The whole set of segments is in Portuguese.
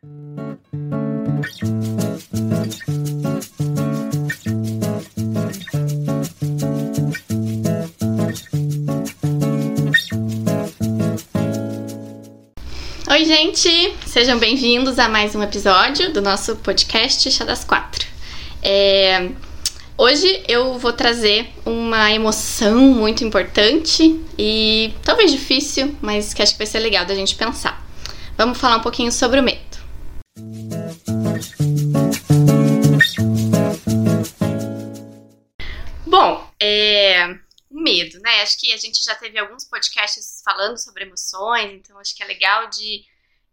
Oi, gente! Sejam bem-vindos a mais um episódio do nosso podcast Chá das Quatro. É... Hoje eu vou trazer uma emoção muito importante e talvez difícil, mas que acho que vai ser legal da gente pensar. Vamos falar um pouquinho sobre o medo. Acho que a gente já teve alguns podcasts falando sobre emoções, então acho que é legal de,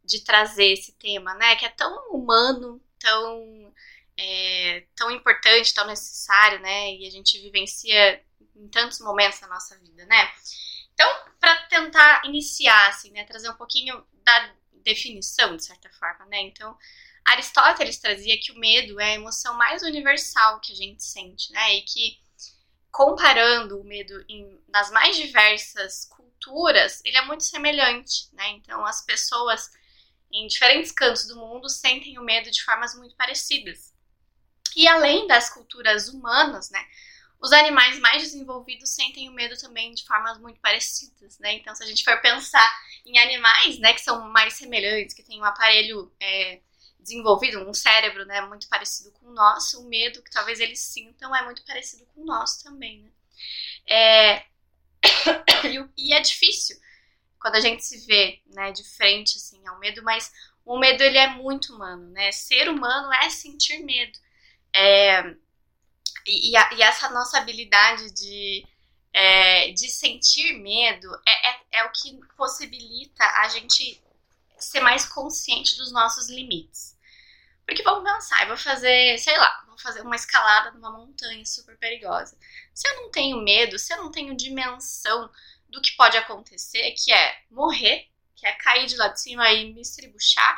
de trazer esse tema, né? Que é tão humano, tão, é, tão importante, tão necessário, né? E a gente vivencia em tantos momentos da nossa vida, né? Então, para tentar iniciar, assim, né? Trazer um pouquinho da definição, de certa forma, né? Então, Aristóteles trazia que o medo é a emoção mais universal que a gente sente, né? E que comparando o medo em, nas mais diversas culturas, ele é muito semelhante, né? Então, as pessoas em diferentes cantos do mundo sentem o medo de formas muito parecidas. E além das culturas humanas, né? Os animais mais desenvolvidos sentem o medo também de formas muito parecidas, né? Então, se a gente for pensar em animais, né, que são mais semelhantes, que têm um aparelho é, desenvolvido, um cérebro, né, muito parecido com o nosso, o medo que talvez eles sintam é muito parecido com o nosso também, né? É... e é difícil quando a gente se vê, né, de frente, assim, ao medo, mas o medo, ele é muito humano, né? Ser humano é sentir medo. É... E, a, e, essa nossa habilidade de, é, de sentir medo é, é, é o que possibilita a gente ser mais consciente dos nossos limites. Porque vamos pensar, eu vou fazer, sei lá, vou fazer uma escalada numa montanha super perigosa. Se eu não tenho medo, se eu não tenho dimensão do que pode acontecer, que é morrer, que é cair de lá de cima e me estribuchar,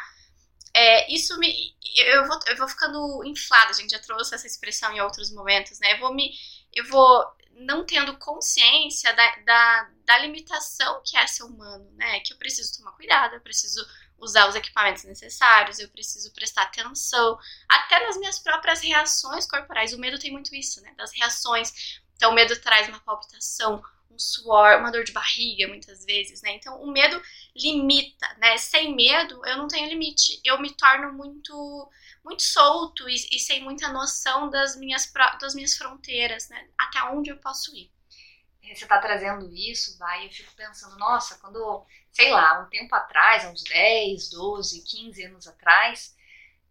é, isso me. Eu vou, eu vou ficando inflada, gente já trouxe essa expressão em outros momentos, né? Eu vou me. Eu vou não tendo consciência da, da, da limitação que é ser humano, né? Que eu preciso tomar cuidado, eu preciso usar os equipamentos necessários, eu preciso prestar atenção, até nas minhas próprias reações corporais. O medo tem muito isso, né? Das reações. Então, o medo traz uma palpitação, um suor, uma dor de barriga, muitas vezes, né? Então, o medo limita, né? Sem medo, eu não tenho limite. Eu me torno muito muito solto e, e sem muita noção das minhas, das minhas fronteiras, né? Até onde eu posso ir você está trazendo isso, vai, eu fico pensando, nossa, quando, sei lá, um tempo atrás, uns 10, 12, 15 anos atrás,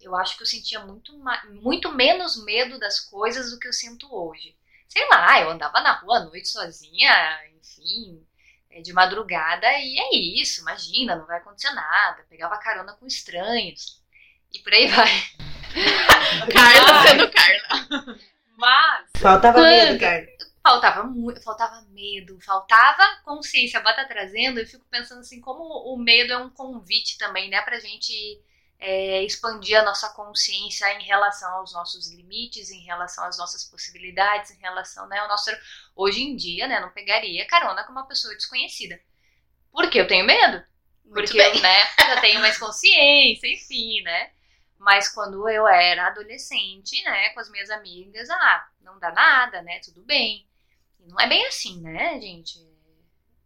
eu acho que eu sentia muito, muito menos medo das coisas do que eu sinto hoje. Sei lá, eu andava na rua à noite sozinha, enfim, é, de madrugada, e é isso, imagina, não vai acontecer nada. Pegava carona com estranhos, e por aí vai. Carla sendo Carla. Mas. Faltava medo, Carla faltava muito, faltava medo, faltava consciência. A Bata tá trazendo, eu fico pensando assim, como o medo é um convite também, né, pra gente é, expandir a nossa consciência em relação aos nossos limites, em relação às nossas possibilidades, em relação, né, ao nosso... Hoje em dia, né, não pegaria carona com uma pessoa desconhecida. Porque eu tenho medo. Muito porque, bem. né, já tenho mais consciência, enfim, né. Mas quando eu era adolescente, né, com as minhas amigas, ah, não dá nada, né, tudo bem. Não é bem assim, né, gente?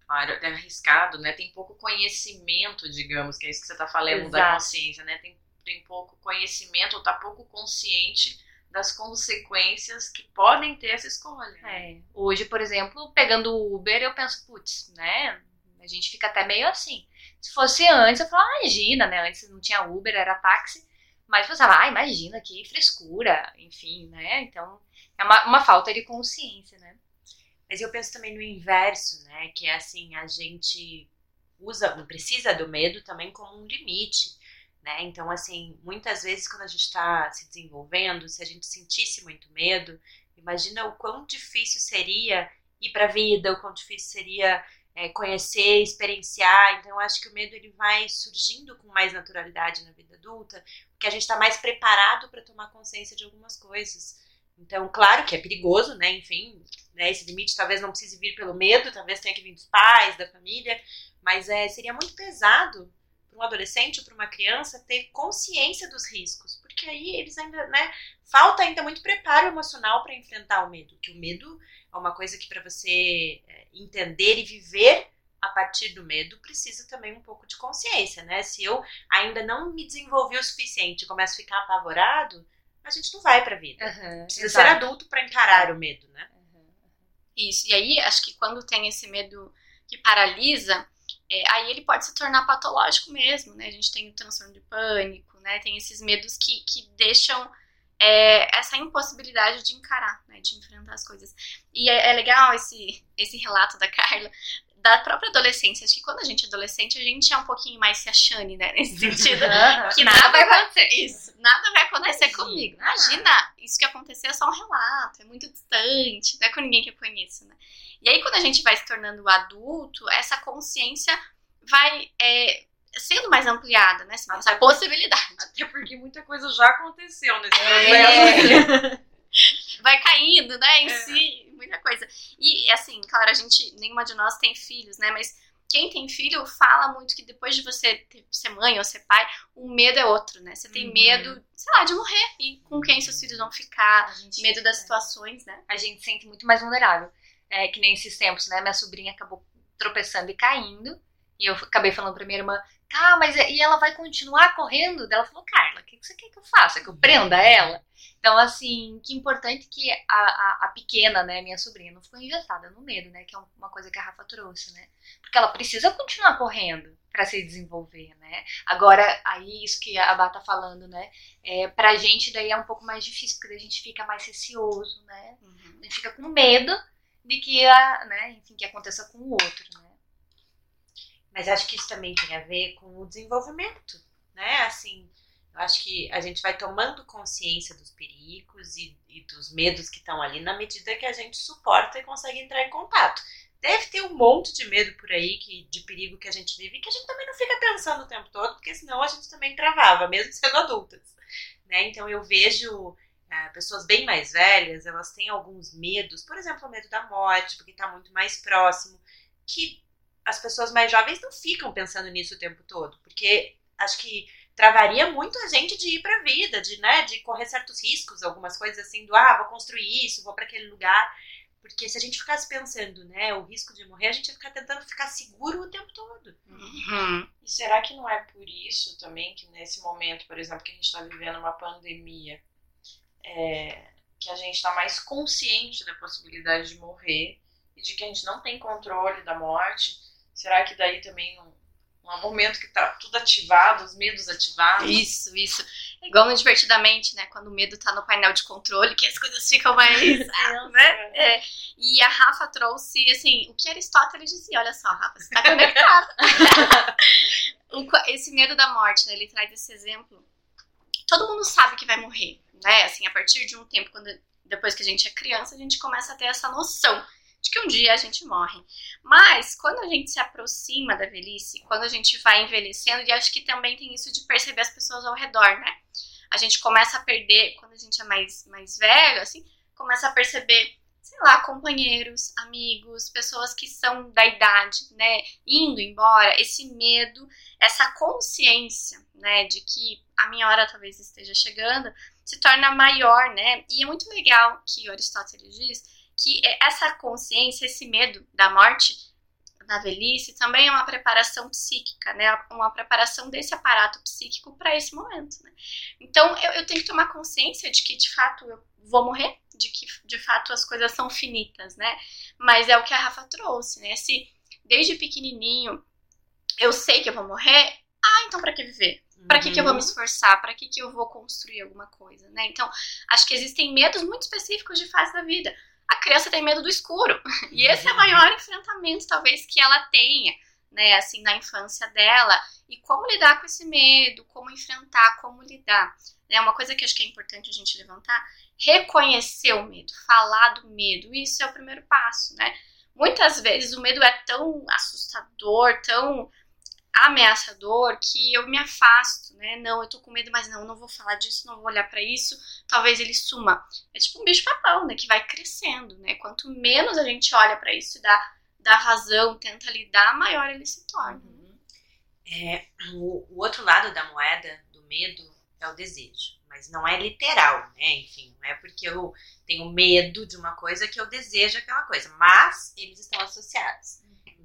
Claro, é arriscado, né? Tem pouco conhecimento, digamos, que é isso que você está falando Exato. da consciência, né? Tem, tem pouco conhecimento ou tá pouco consciente das consequências que podem ter essa escolha. É. Hoje, por exemplo, pegando o Uber, eu penso, putz, né? A gente fica até meio assim. Se fosse antes, eu falava, ah, imagina, né? Antes não tinha Uber, era táxi. Mas eu pensava, ah, imagina que frescura, enfim, né? Então, é uma, uma falta de consciência, né? Mas eu penso também no inverso, né? Que é assim, a gente usa, precisa do medo também como um limite, né? Então, assim, muitas vezes quando a gente está se desenvolvendo, se a gente sentisse muito medo, imagina o quão difícil seria ir para a vida, o quão difícil seria é, conhecer, experienciar. Então, eu acho que o medo ele vai surgindo com mais naturalidade na vida adulta, porque a gente está mais preparado para tomar consciência de algumas coisas. Então, claro que é perigoso, né? Enfim, né? esse limite talvez não precise vir pelo medo, talvez tenha que vir dos pais, da família, mas é, seria muito pesado um adolescente ou para uma criança ter consciência dos riscos, porque aí eles ainda, né, falta ainda muito preparo emocional para enfrentar o medo, que o medo é uma coisa que para você é, entender e viver a partir do medo precisa também um pouco de consciência, né? Se eu ainda não me desenvolvi o suficiente começo a ficar apavorado, a gente não vai para a vida. Uhum, precisa exato. ser adulto para encarar o medo, né? Isso. E aí, acho que quando tem esse medo que paralisa, é, aí ele pode se tornar patológico mesmo, né? A gente tem o transtorno de pânico, né? Tem esses medos que, que deixam é, essa impossibilidade de encarar, né? De enfrentar as coisas. E é, é legal esse, esse relato da Carla, da própria adolescência. Acho que quando a gente é adolescente, a gente é um pouquinho mais se achane, né? Nesse sentido. que nada, nada vai acontecer. Isso, nada vai acontecer Imagina. comigo. Imagina, isso que aconteceu é só um relato, é muito distante, não é com ninguém que eu conheço, né? E aí, quando a gente vai se tornando adulto, essa consciência vai é, sendo mais ampliada, né? Essa até possibilidade. Até porque muita coisa já aconteceu nesse processo. É. vai caindo, né, em é. si, muita coisa. E, assim, claro, a gente, nenhuma de nós tem filhos, né, mas quem tem filho fala muito que depois de você ser mãe ou ser pai, o medo é outro, né? Você tem uhum. medo, sei lá, de morrer e com quem seus filhos vão ficar, medo das situações, né? A gente se sente muito mais vulnerável. É, que nem esses tempos, né? Minha sobrinha acabou tropeçando e caindo. E eu acabei falando pra minha irmã, tá, mas e ela vai continuar correndo? Ela falou, Carla, o que você quer que eu faça? Que eu prenda ela? Então, assim, que importante que a, a, a, pequena, né, minha sobrinha, não ficou engessada no medo, né? Que é uma coisa que a Rafa trouxe, né? Porque ela precisa continuar correndo para se desenvolver, né? Agora, aí, isso que a Bá tá falando, né? É, pra gente daí é um pouco mais difícil, porque a gente fica mais receoso, né? Uhum. A gente fica com medo de que, a, né, enfim, que aconteça com o outro, né? Mas acho que isso também tem a ver com o desenvolvimento, né? Assim, eu acho que a gente vai tomando consciência dos perigos e, e dos medos que estão ali na medida que a gente suporta e consegue entrar em contato. Deve ter um monte de medo por aí que, de perigo que a gente vive que a gente também não fica pensando o tempo todo, porque senão a gente também travava, mesmo sendo adultas. Né? Então eu vejo é, pessoas bem mais velhas, elas têm alguns medos, por exemplo, o medo da morte, porque está muito mais próximo, que as pessoas mais jovens não ficam pensando nisso o tempo todo, porque acho que travaria muito a gente de ir para a vida, de, né, de correr certos riscos, algumas coisas assim, do ah, vou construir isso, vou para aquele lugar. Porque se a gente ficasse pensando, né, o risco de morrer, a gente ia ficar tentando ficar seguro o tempo todo. Uhum. E será que não é por isso também que nesse momento, por exemplo, que a gente está vivendo uma pandemia, é, que a gente está mais consciente da possibilidade de morrer e de que a gente não tem controle da morte? Será que daí também não, um momento que tá tudo ativado, os medos ativados. Isso, isso. É igual no Divertidamente, né? Quando o medo tá no painel de controle, que as coisas ficam mais. ah, né? É. E a Rafa trouxe, assim, o que Aristóteles dizia. Olha só, Rafa, você tá conectada. esse medo da morte, né? Ele traz esse exemplo. Todo mundo sabe que vai morrer, né? Assim, a partir de um tempo, quando depois que a gente é criança, a gente começa a ter essa noção de que um dia a gente morre. Mas quando a gente se aproxima da velhice, quando a gente vai envelhecendo, e acho que também tem isso de perceber as pessoas ao redor, né? A gente começa a perder, quando a gente é mais, mais velho, assim, começa a perceber, sei lá, companheiros, amigos, pessoas que são da idade, né, indo embora, esse medo, essa consciência, né, de que a minha hora talvez esteja chegando, se torna maior, né? E é muito legal que Aristóteles diz que essa consciência, esse medo da morte na velhice também é uma preparação psíquica, né? Uma preparação desse aparato psíquico para esse momento, né? Então eu, eu, tenho que tomar consciência de que de fato eu vou morrer, de que de fato as coisas são finitas, né? Mas é o que a Rafa trouxe, né? Se desde pequenininho eu sei que eu vou morrer, ah, então para que viver? Para que, que eu vou me uhum. esforçar? Para que, que eu vou construir alguma coisa, né? Então, acho que existem medos muito específicos de fase da vida a criança tem medo do escuro. E esse é o maior enfrentamento, talvez, que ela tenha, né, assim, na infância dela. E como lidar com esse medo, como enfrentar, como lidar. É uma coisa que acho que é importante a gente levantar, reconhecer o medo, falar do medo. Isso é o primeiro passo, né? Muitas vezes o medo é tão assustador, tão ameaçador que eu me afasto, né? Não, eu tô com medo, mas não, não vou falar disso, não vou olhar para isso, talvez ele suma. É tipo um bicho papão, né? Que vai crescendo, né? Quanto menos a gente olha para isso e dá, dá razão, tenta lidar, maior ele se torna. Uhum. É, o, o outro lado da moeda do medo é o desejo, mas não é literal, né? Enfim, não é porque eu tenho medo de uma coisa que eu desejo aquela coisa, mas eles estão associados.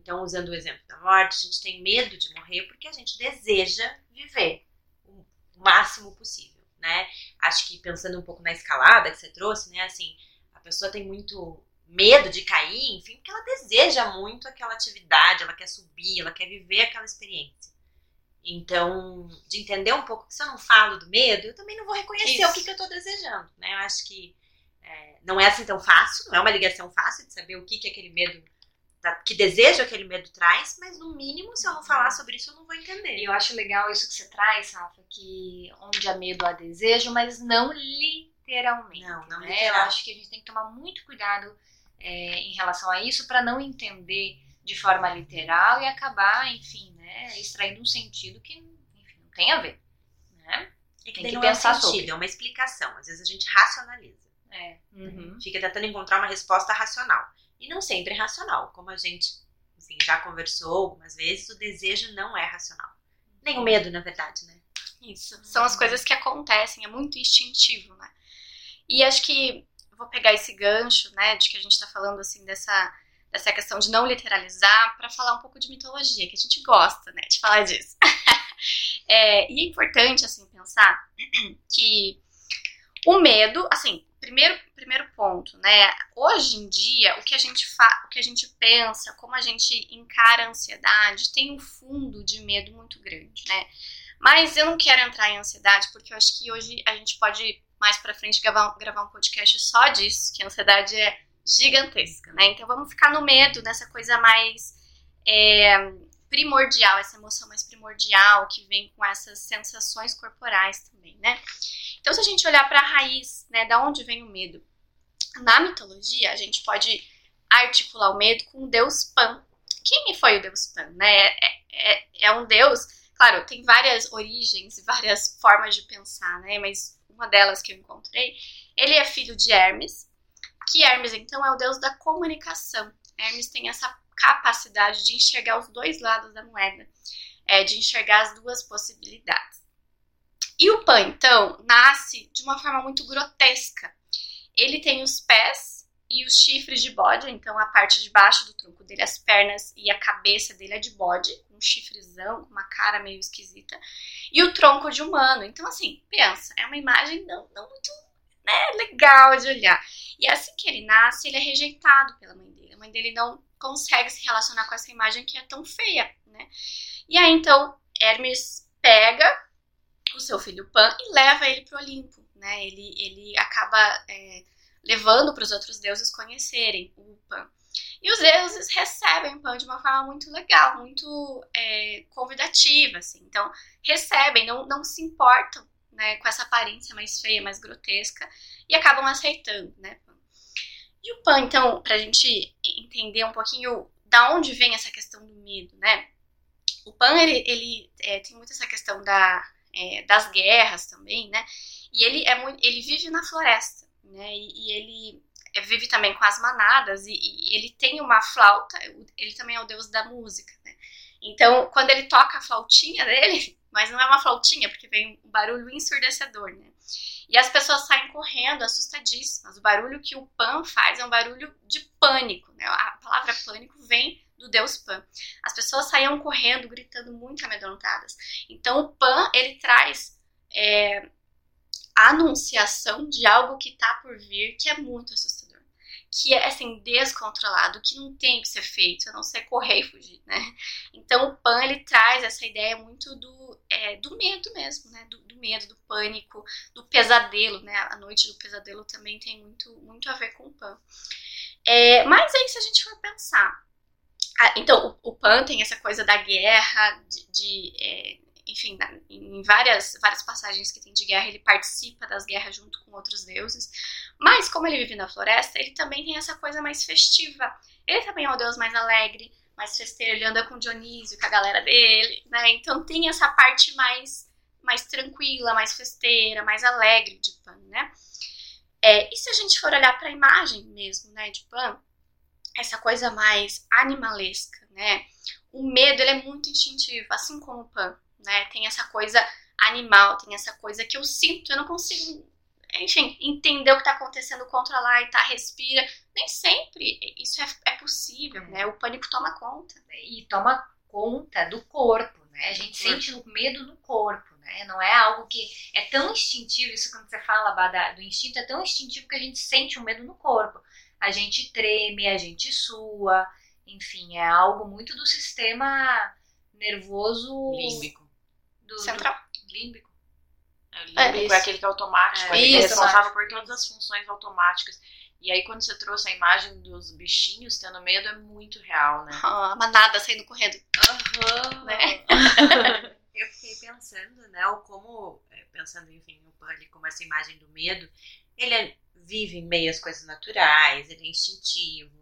Então, usando o exemplo da morte, a gente tem medo de morrer porque a gente deseja viver o máximo possível, né? Acho que pensando um pouco na escalada que você trouxe, né? Assim, a pessoa tem muito medo de cair, enfim, porque ela deseja muito aquela atividade, ela quer subir, ela quer viver aquela experiência. Então, de entender um pouco que se eu não falo do medo, eu também não vou reconhecer Isso. o que, que eu estou desejando, né? Eu acho que é, não é assim tão fácil, não é uma ligação fácil de saber o que, que aquele medo, que desejo aquele medo traz, mas no mínimo, se eu não falar sobre isso, eu não vou entender. E eu acho legal isso que você traz, Rafa, que onde há medo há desejo, mas não literalmente. Não, não né? literal. Eu acho que a gente tem que tomar muito cuidado é, em relação a isso para não entender de forma literal e acabar, enfim, né, extraindo um sentido que enfim, não tem a ver. Né? É que tem que pensar é um sentido, sobre. é uma explicação. Às vezes a gente racionaliza. É. Uhum. Fica tentando encontrar uma resposta racional. E não sempre é racional. Como a gente enfim, já conversou algumas vezes, o desejo não é racional. Nem o medo, na verdade, né? Isso. São as coisas que acontecem, é muito instintivo, né? E acho que vou pegar esse gancho, né, de que a gente está falando assim dessa dessa questão de não literalizar para falar um pouco de mitologia, que a gente gosta, né, de falar disso. é, e é importante assim pensar que o medo, assim, primeiro primeiro ponto, né? Hoje em dia, o que a gente fa o que a gente pensa, como a gente encara a ansiedade, tem um fundo de medo muito grande, né? Mas eu não quero entrar em ansiedade porque eu acho que hoje a gente pode mais para frente gravar, gravar um podcast só disso, que a ansiedade é gigantesca, né? Então vamos ficar no medo, nessa coisa mais é, primordial, essa emoção mais primordial que vem com essas sensações corporais também, né? Então se a gente olhar para a raiz, né, da onde vem o medo, na mitologia a gente pode articular o medo com o deus Pan. Quem foi o deus Pan, né? É, é, é um deus, claro, tem várias origens e várias formas de pensar, né? Mas uma delas que eu encontrei, ele é filho de Hermes, que Hermes então é o deus da comunicação. Hermes tem essa capacidade de enxergar os dois lados da moeda, é, de enxergar as duas possibilidades. E o Pan, então, nasce de uma forma muito grotesca. Ele tem os pés e os chifres de bode, então a parte de baixo do tronco dele, as pernas e a cabeça dele é de bode, um chifrezão, uma cara meio esquisita, e o tronco de humano. Então, assim, pensa, é uma imagem não, não muito né, legal de olhar. E assim que ele nasce, ele é rejeitado pela mãe dele. A mãe dele não consegue se relacionar com essa imagem que é tão feia, né? E aí, então, Hermes pega o seu filho Pan e leva ele para o Olimpo, né? Ele, ele acaba é, levando para os outros deuses conhecerem o Pan. E os deuses recebem Pan de uma forma muito legal, muito é, convidativa, assim. Então, recebem, não, não se importam né, com essa aparência mais feia, mais grotesca, e acabam aceitando, né? E o Pan, então, pra gente entender um pouquinho da onde vem essa questão do medo, né? O Pan, ele, ele é, tem muito essa questão da, é, das guerras também, né? E ele, é muito, ele vive na floresta, né? E, e ele é, vive também com as manadas, e, e, ele tem uma flauta, ele também é o deus da música, né? Então, quando ele toca a flautinha dele, mas não é uma flautinha, porque vem um barulho ensurdecedor, né? E as pessoas saem correndo, assustadíssimas. O barulho que o Pan faz é um barulho de pânico, né? A palavra pânico vem do deus Pan. As pessoas saíam correndo, gritando muito amedrontadas. Então o Pan, ele traz é, a anunciação de algo que está por vir, que é muito assustador que é assim descontrolado, que não tem que ser feito, a não ser correr e fugir, né? Então o Pan ele traz essa ideia muito do, é, do medo mesmo, né? Do, do, medo, do pânico, do pesadelo, né? A noite do pesadelo também tem muito, muito a ver com o Pan. É, mas aí se a gente for pensar, então o, o Pan tem essa coisa da guerra, de, de é, enfim, em várias, várias passagens que tem de guerra, ele participa das guerras junto com outros deuses. Mas, como ele vive na floresta, ele também tem essa coisa mais festiva. Ele também é o deus mais alegre, mais festeiro, ele anda com Dionísio, com a galera dele, né? Então tem essa parte mais, mais tranquila, mais festeira, mais alegre de Pan, né? É, e se a gente for olhar para a imagem mesmo, né, de Pan, essa coisa mais animalesca, né? o medo ele é muito instintivo, assim como o pan, né? Tem essa coisa animal, tem essa coisa que eu sinto, eu não consigo, enfim, entender o que está acontecendo, controlar e tá, respira. Nem sempre isso é, é possível, É. né? O pânico toma conta. E toma conta do corpo, né? A gente sente o medo no corpo, né? Não é algo que é tão instintivo, isso quando você fala Bá, da- do instinto, é tão instintivo que a gente sente o medo no corpo. A gente treme, a gente sua, enfim, é algo muito do sistema nervoso Límbico. Do, Central. límbico. É, o É, límbico isso. é aquele que é automático, É, ele é isso. responsável por todas as funções automáticas. E aí, quando você trouxe a imagem dos bichinhos tendo medo, é muito real, né? Ah, A manada saindo correndo. Né? Eu fiquei pensando, né, o como, é, pensando, enfim, o Pânico como essa imagem do medo, ele é- vive em meio às coisas naturais, ele é instintivo,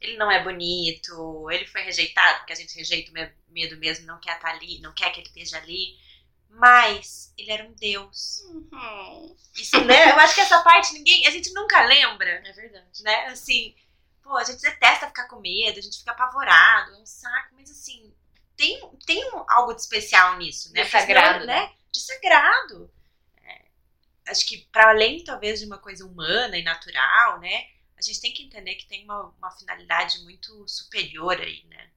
ele não é bonito, ele foi rejeitado, porque a gente rejeita o me- medo mesmo, não quer estar ali, não quer que ele esteja ali, mas ele era um deus. Uhum. Isso, né, eu acho que essa parte ninguém, a gente nunca lembra, É verdade. né? Assim, pô, a gente detesta ficar com medo, a gente fica apavorado, é um saco, mas assim, tem, tem algo de especial nisso, né? De sagrado, né? De sagrado. É, acho que para além, talvez, de uma coisa humana e natural, né? A gente tem que entender que tem uma, uma finalidade muito superior aí, né?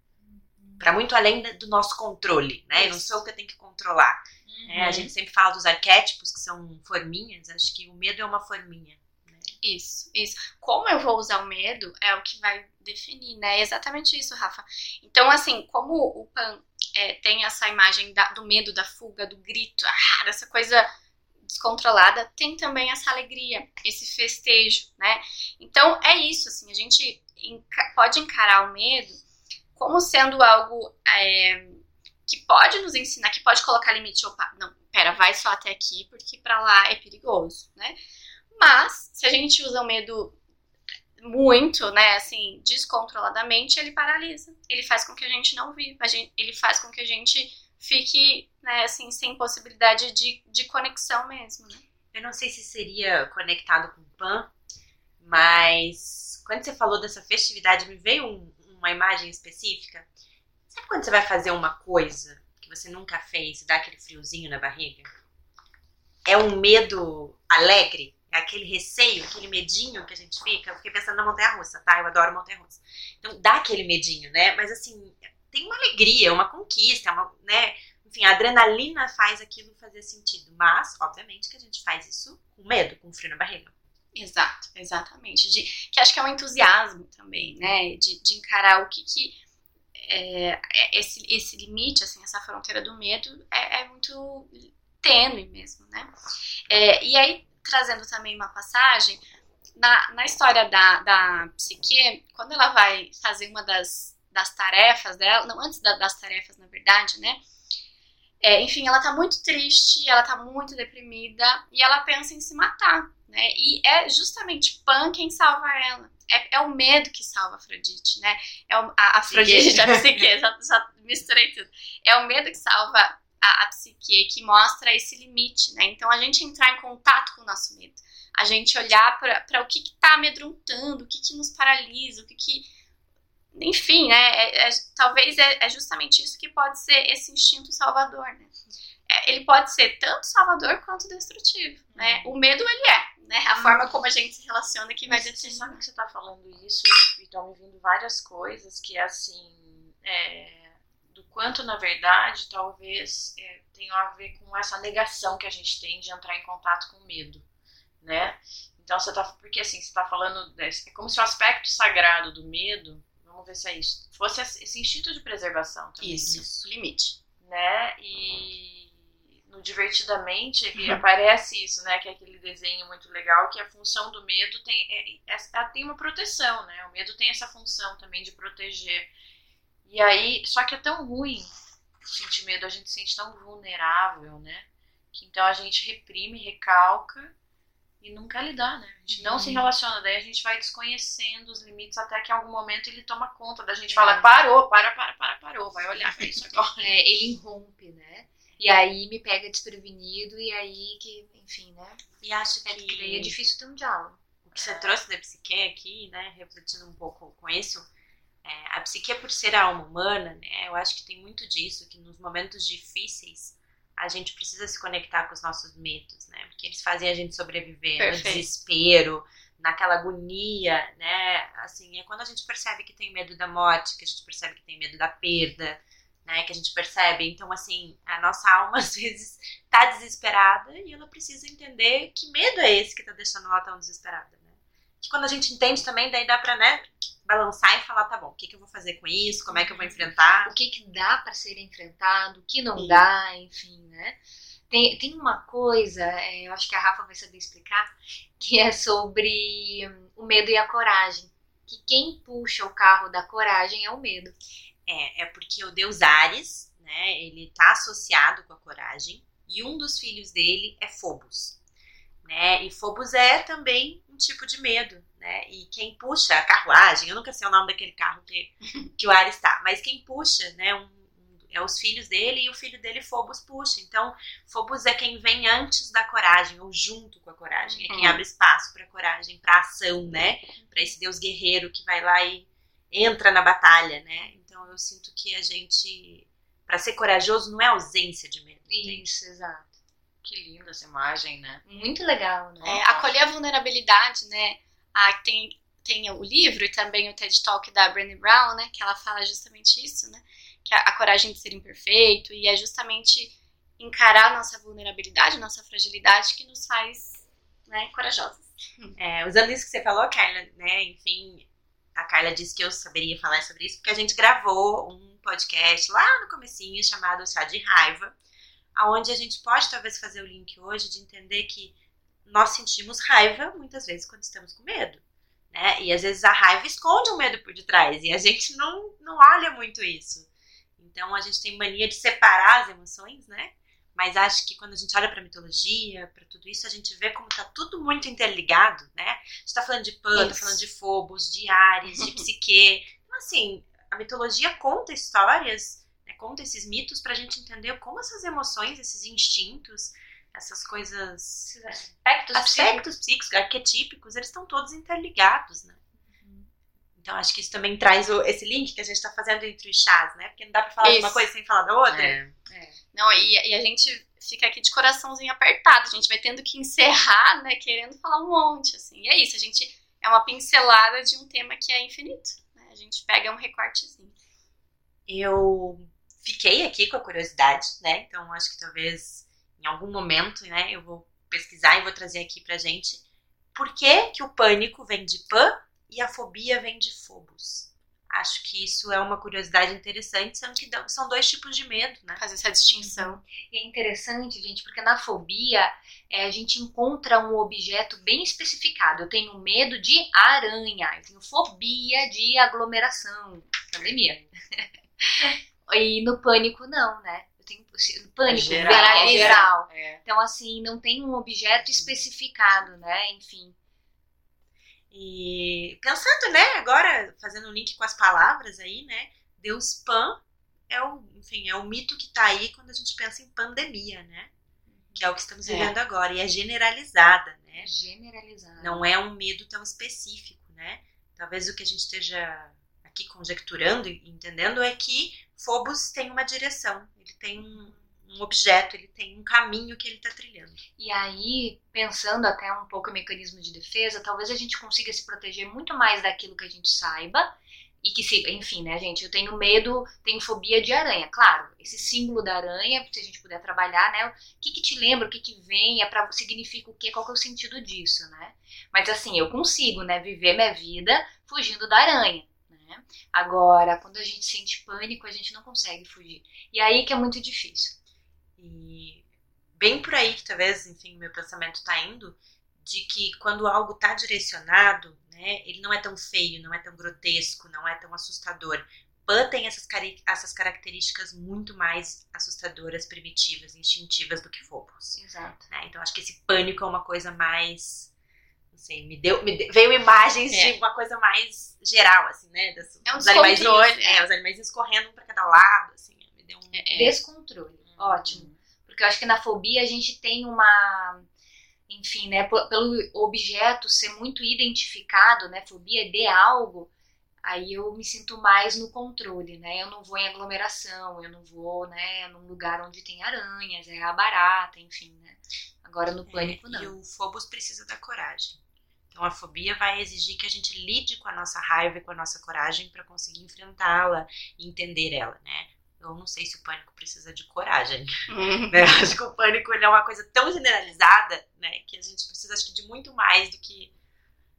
Para muito além do nosso controle, né? Eu não sou o que eu tenho que controlar. né? Uhum. A gente sempre fala dos arquétipos, que são forminhas. Acho que o medo é uma forminha. Isso, isso. Como eu vou usar o medo é o que vai definir, né? É exatamente isso, Rafa. Então, assim, como o Pan é, tem essa imagem da- do medo, da fuga, do grito, ah, dessa coisa descontrolada, tem também essa alegria, esse festejo, né? Então, é isso, assim, a gente pode encarar o medo como sendo algo é, que pode nos ensinar, que pode colocar limite. Opa, não, pera, vai só até aqui, porque pra lá é perigoso, né? Mas, se a gente usa o medo muito, né, assim, descontroladamente, ele paralisa. Ele faz com que a gente não viva. Ele faz com que a gente fique, né, assim, sem possibilidade de, de conexão mesmo, né? Eu não sei se seria conectado com Pan, mas quando você falou dessa festividade, me veio um- uma imagem específica. Sabe quando você vai fazer uma coisa que você nunca fez e dá aquele friozinho na barriga? É um medo alegre? É aquele receio, aquele medinho que a gente fica? Eu fiquei pensando na montanha-russa, tá? Eu adoro montanha-russa. Então dá aquele medinho, né? Mas assim, tem uma alegria, uma conquista, uma, né? Enfim, a adrenalina faz aquilo fazer sentido. Mas, obviamente, que a gente faz isso com medo, com frio na barriga. Exato, exatamente. De, que acho que é um entusiasmo também, né? De, de encarar o que que é, é- esse, esse limite, assim, essa fronteira do medo é, é muito tênue mesmo, né? É, e aí, trazendo também uma passagem, na, na história da, da Psique, quando ela vai fazer uma das, das tarefas dela, não, antes da- das tarefas, na verdade, né? É, enfim, ela tá muito triste, ela tá muito deprimida e ela pensa em se matar, né? E é justamente Pan quem salva ela. É, é o medo que salva a Afrodite, né? É o, a, a Afrodite, a psique, já, já misturei tudo. É o medo que salva a, a psique, que mostra esse limite, né? Então a gente entrar em contato com o nosso medo, a gente olhar para o que que tá amedrontando, o que que nos paralisa, o que que enfim, né? é- é- talvez é, é justamente isso que pode ser esse instinto salvador, né? É, ele pode ser tanto salvador quanto destrutivo, né? O medo ele é, né? A forma como a gente se relaciona que vai determinar. sabe que você tá falando isso e estão me vindo várias coisas que, assim, é, do quanto, na verdade, talvez é, tenha a ver com essa negação que a gente tem de entrar em contato com o medo, né? Então, você tá, porque assim, você tá falando, é como se o aspecto sagrado do medo, vamos ver se é isso, fosse esse instinto de preservação também Isso, limite. né? E no Divertidamente ele Uhum. aparece isso, né? Que é aquele desenho muito legal que a função do medo tem, é, é- ela tem uma proteção, né? O medo tem essa função também de proteger. E aí, só que é tão ruim sentir medo, a gente se sente tão vulnerável, né? Que então a gente reprime, recalca e nunca lidar, né? A gente não se relaciona, daí a gente vai desconhecendo os limites até que em algum momento ele toma conta da gente, fala, É. parou, para, para, para, parou, vai olhar pra isso agora. É, ele irrompe, né? E aí me pega desprevenido e aí que, enfim, né? E acho É que daí que é difícil ter um diálogo. o que você trouxe da psique aqui, né, refletindo um pouco com isso, É, a psique, por ser a alma humana, né, eu acho que tem muito disso, que nos momentos difíceis a gente precisa se conectar com os nossos medos, né? Porque eles fazem a gente sobreviver Perfeito. no desespero, naquela agonia, né? Assim, é quando a gente percebe que tem medo da morte, que a gente percebe que tem medo da perda, né? Que a gente percebe. Então, assim, a nossa alma às vezes tá desesperada e ela precisa entender que medo é esse que tá deixando ela tão desesperada? Que quando a gente entende também, daí dá pra, né? Balançar e falar, tá bom, o que, que eu vou fazer com isso? Como é que eu vou enfrentar? o que, que dá para ser enfrentado, o que não Sim. dá, enfim, né? Tem, tem uma coisa, é, eu acho que a Rafa vai saber explicar, que é sobre o medo e a coragem. Que quem puxa o carro da coragem é o medo. É, é porque o deus Ares, né, ele tá associado com a coragem, e um dos filhos dele é Phobos, né, e Phobos é também um tipo de medo, né, e quem puxa a carruagem, eu nunca sei o nome daquele carro que, que o Ares tá, mas quem puxa, né, um, um- é os filhos dele, e o filho dele, Phobos, puxa, então Phobos é quem vem antes da coragem, ou junto com a coragem, é quem Uhum. abre espaço pra coragem, pra ação, né, pra esse deus guerreiro que vai lá e entra na batalha, né? Então eu sinto que a gente, Pra ser corajoso, não é ausência de medo. entende? Isso, exato. Que linda essa imagem, né? Muito legal, né? É, acolher a vulnerabilidade, né? Ah, tem, tem o livro e também o TED Talk da Brené Brown, né? Que ela fala justamente isso, né? Que a, a coragem de ser imperfeito e é justamente encarar a nossa vulnerabilidade, nossa fragilidade que nos faz né, corajosos. É, usando isso que você falou, Carla, né? Enfim, a Carla disse que eu saberia falar sobre isso, porque a gente gravou um podcast lá no comecinho chamado Chá de Raiva, aonde a gente pode talvez fazer o link hoje de entender que nós sentimos raiva muitas vezes quando estamos com medo. Né? E às vezes a raiva esconde um medo por detrás e a gente não, não olha muito isso. Então a gente tem mania de separar as emoções, né? Mas acho que quando a gente olha para mitologia, para tudo isso, a gente vê como tá tudo muito interligado, né? A gente tá falando de Pan, tá falando de Phobos, de Ares, de Psique. Então, assim, a mitologia conta histórias, conta esses mitos pra gente entender como essas emoções, esses instintos, essas coisas, Esses aspectos, aspectos psíquicos, arquetípicos, eles estão todos interligados, né? Então, acho que isso também traz o- esse link que a gente tá fazendo entre os chás, né? Porque não dá pra falar de uma Isso. coisa sem falar da outra. É. Não, e, e a gente fica aqui de coraçãozinho apertado, a gente vai tendo que encerrar, né? Querendo falar um monte, assim. E é isso, a gente é uma pincelada de um tema que é infinito. Né? A gente pega um recortezinho. eu fiquei aqui com a curiosidade, né? Então acho que talvez em algum momento, né, eu vou pesquisar e vou trazer aqui pra gente por que, que o pânico vem de Pan e a fobia vem de Phobos. Acho que isso é uma curiosidade interessante, sendo que são dois tipos de medo, né? Fazer essa distinção. E é interessante, gente, porque na fobia é, a gente encontra um objeto bem especificado. Eu tenho medo de aranha, eu tenho fobia de aglomeração, pandemia. e no pânico, não, né? Eu tenho no pânico É geral, geral. é geral. É. Então, assim, não tem um objeto especificado, né? Enfim. E pensando, né, agora fazendo um link com as palavras aí, né? Deus Pan é o, enfim, é o mito que tá aí quando a gente pensa em pandemia, né? Que é o que estamos É. vivendo agora e é generalizada, né? Generalizado. Não é um medo tão específico, né? Talvez o que a gente esteja aqui conjecturando e entendendo é que Phobos tem uma direção, ele tem um, um objeto, ele tem um caminho que ele está trilhando. E aí, pensando até um pouco em mecanismo de defesa, talvez a gente consiga se proteger muito mais daquilo que a gente saiba. E que se, enfim, né, gente, eu tenho medo, tenho fobia de aranha. Claro, esse símbolo da aranha, se a gente puder trabalhar, né? O que que te lembra, o que que vem, é para significa o quê, qual que é o sentido disso, né? Mas assim, eu consigo, né, viver minha vida fugindo da aranha, né? Agora, quando a gente sente pânico, a gente não consegue fugir. E aí que é muito difícil. E bem por aí que talvez, enfim, meu pensamento está indo, de que quando algo está direcionado, né, ele não é tão feio, não é tão grotesco, não é tão assustador. Pan tem essas, cari- essas características muito mais assustadoras, primitivas, instintivas do que Phobos. Exato. né? Então acho que esse pânico é uma coisa mais. Sei, me deu. Me deu- veio imagens É. de uma coisa mais geral, assim, né? Das, É um os descontrole, É, é. os animaizinhos correndo um pra cada lado, assim. Me deu um. É, é. Descontrole. Ótimo. Porque eu acho que na fobia a gente tem uma. Enfim, né? Pelo objeto ser muito identificado, né? Fobia de algo, aí eu me sinto mais no controle, né? Eu não vou em aglomeração, eu não vou, né, num lugar onde tem aranhas, é a barata, enfim, né? Agora no pânico é, não. E o Phobos precisa da coragem. Então a fobia vai exigir que a gente lide com a nossa raiva e com a nossa coragem para conseguir enfrentá-la e entender ela, né? Eu não sei se o pânico precisa de coragem. né? Acho que o pânico é uma coisa tão generalizada, né, que a gente precisa acho que de muito mais do que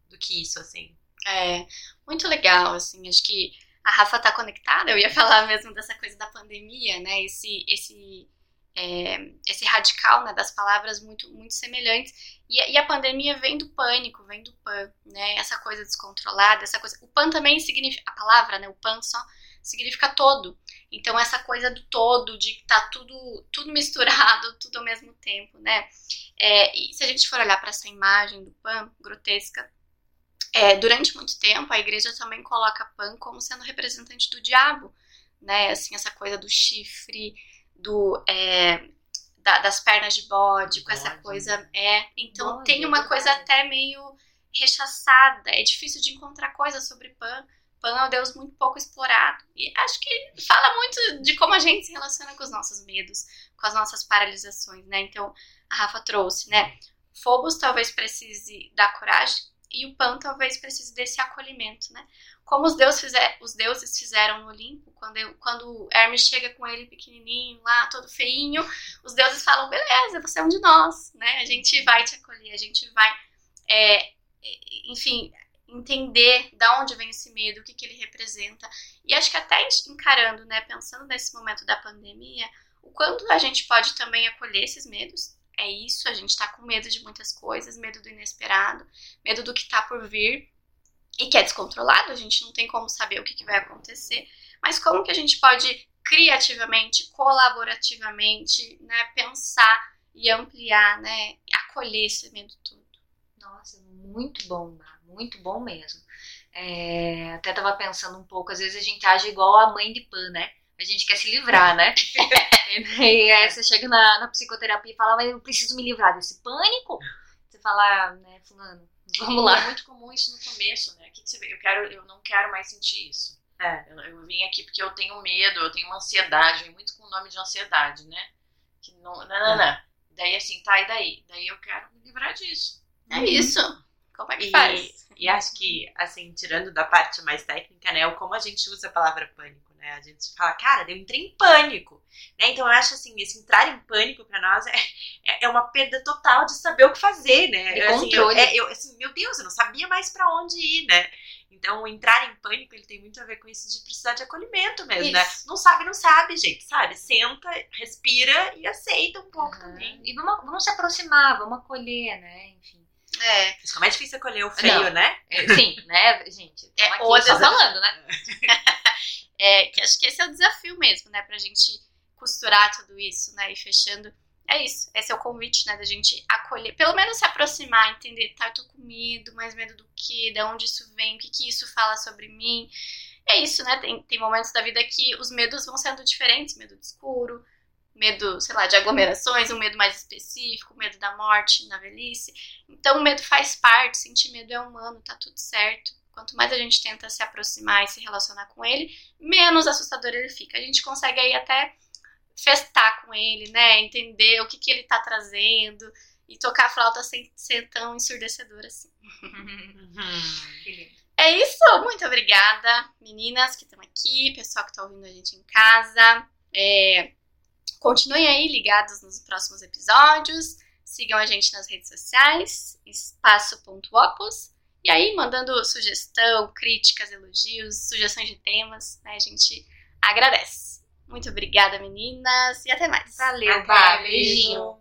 do que isso, assim. É, muito legal, assim, acho que a Rafa tá conectada, eu ia falar mesmo dessa coisa da pandemia, né, esse, esse, é, esse radical, né, das palavras muito, muito semelhantes, e, e, a pandemia vem do pânico, vem do pan, né, essa coisa descontrolada, essa coisa, o pan também significa, a palavra, né, o pan só significa todo, então essa coisa do todo, de que tá tudo, tudo misturado, tudo ao mesmo tempo, né, é, e se a gente for olhar para essa imagem do pan, grotesca, é, durante muito tempo, a igreja também coloca Pan como sendo representante do diabo, né? Assim, essa coisa do chifre, do é, da, das pernas de bode, com essa coisa. É, então Bode, tem é uma coisa até meio rechaçada. É difícil de encontrar coisa sobre Pan. Pan é um deus muito pouco explorado. E acho que fala muito de como a gente se relaciona com os nossos medos, com as nossas paralisações, né? Então, a Rafa trouxe, né? Phobos talvez precise da coragem e o Pan talvez precise desse acolhimento, né? Como os deuses, fizer, os deuses fizeram no Olimpo, quando, quando Hermes chega com ele pequenininho lá, todo feinho, os deuses falam, beleza, você é um de nós, né? A gente vai te acolher, a gente vai, é, enfim, entender da onde vem esse medo, o que, que ele representa. E acho que até encarando, né, pensando nesse momento da pandemia, o quanto a gente pode também acolher esses medos, é isso, a gente tá com medo de muitas coisas, medo do inesperado, medo do que tá por vir e que é descontrolado, a gente não tem como saber o que, que vai acontecer, mas como que a gente pode criativamente, colaborativamente, né, pensar e ampliar, né, acolher esse medo todo. Nossa, muito bom, muito bom mesmo. É, até tava pensando um pouco, às vezes a gente age igual a mãe de Pan, né? A gente quer se livrar, né? e aí você chega na, na psicoterapia e fala, mas eu preciso me livrar desse pânico. Você fala, né, fulano, vamos É lá. muito comum isso no começo, né? Vê? Eu, quero, eu não quero mais sentir isso. É. Eu, eu vim aqui porque eu tenho medo, eu tenho uma ansiedade, vem muito com o nome de ansiedade, né? Que não, não, não, não. Daí assim, tá, e daí? Daí eu quero me livrar disso. É isso. Como é que E, faz? e acho que, assim, tirando da parte mais técnica, né, o como a gente usa a palavra pânico, né? A gente fala, cara, eu entrei em pânico, né? Então eu acho assim, esse entrar em pânico pra nós é, é, é uma perda total de saber o que fazer, né? Eu, assim, eu, é, eu, assim, meu Deus, eu não sabia mais pra onde ir, né? Então, o entrar em pânico, ele tem muito a ver com isso de precisar de acolhimento mesmo, né? Isso. Não sabe, não sabe, gente, sabe? Senta, respira e aceita um pouco Aham. também. E vamos, vamos se aproximar, vamos acolher, né? Enfim. É, Mas como é difícil acolher o feio, Não. né? É, Sim, né, gente? É, aqui só falando, né? é, que acho que esse é o desafio mesmo, né? Pra gente costurar tudo isso, né? E fechando. É isso. Esse é o convite, né? Da gente acolher, pelo menos se aproximar, entender, tá, eu tô com medo, mas medo do quê? De onde isso vem? O que, que isso fala sobre mim? É isso, né? Tem, tem momentos da vida que os medos vão sendo diferentes, medo do escuro, medo, sei lá, de aglomerações, um medo mais específico, medo da morte na velhice. Então o medo faz parte, sentir medo é humano, tá tudo certo. Quanto mais a gente tenta se aproximar e se relacionar com ele, menos assustador ele fica. A gente consegue aí até festar com ele, né? Entender o que, que ele tá trazendo e tocar a flauta sem ser tão ensurdecedor assim. Lindo. É isso, muito obrigada, meninas que estão aqui, pessoal que está ouvindo a gente em casa. É, continuem aí ligados nos próximos episódios. Sigam a gente nas redes sociais, espaço.opus. E aí, mandando sugestão, críticas, elogios, sugestões de temas, né? A gente agradece. Muito obrigada, meninas, e até mais. Valeu, Até. Beijinho.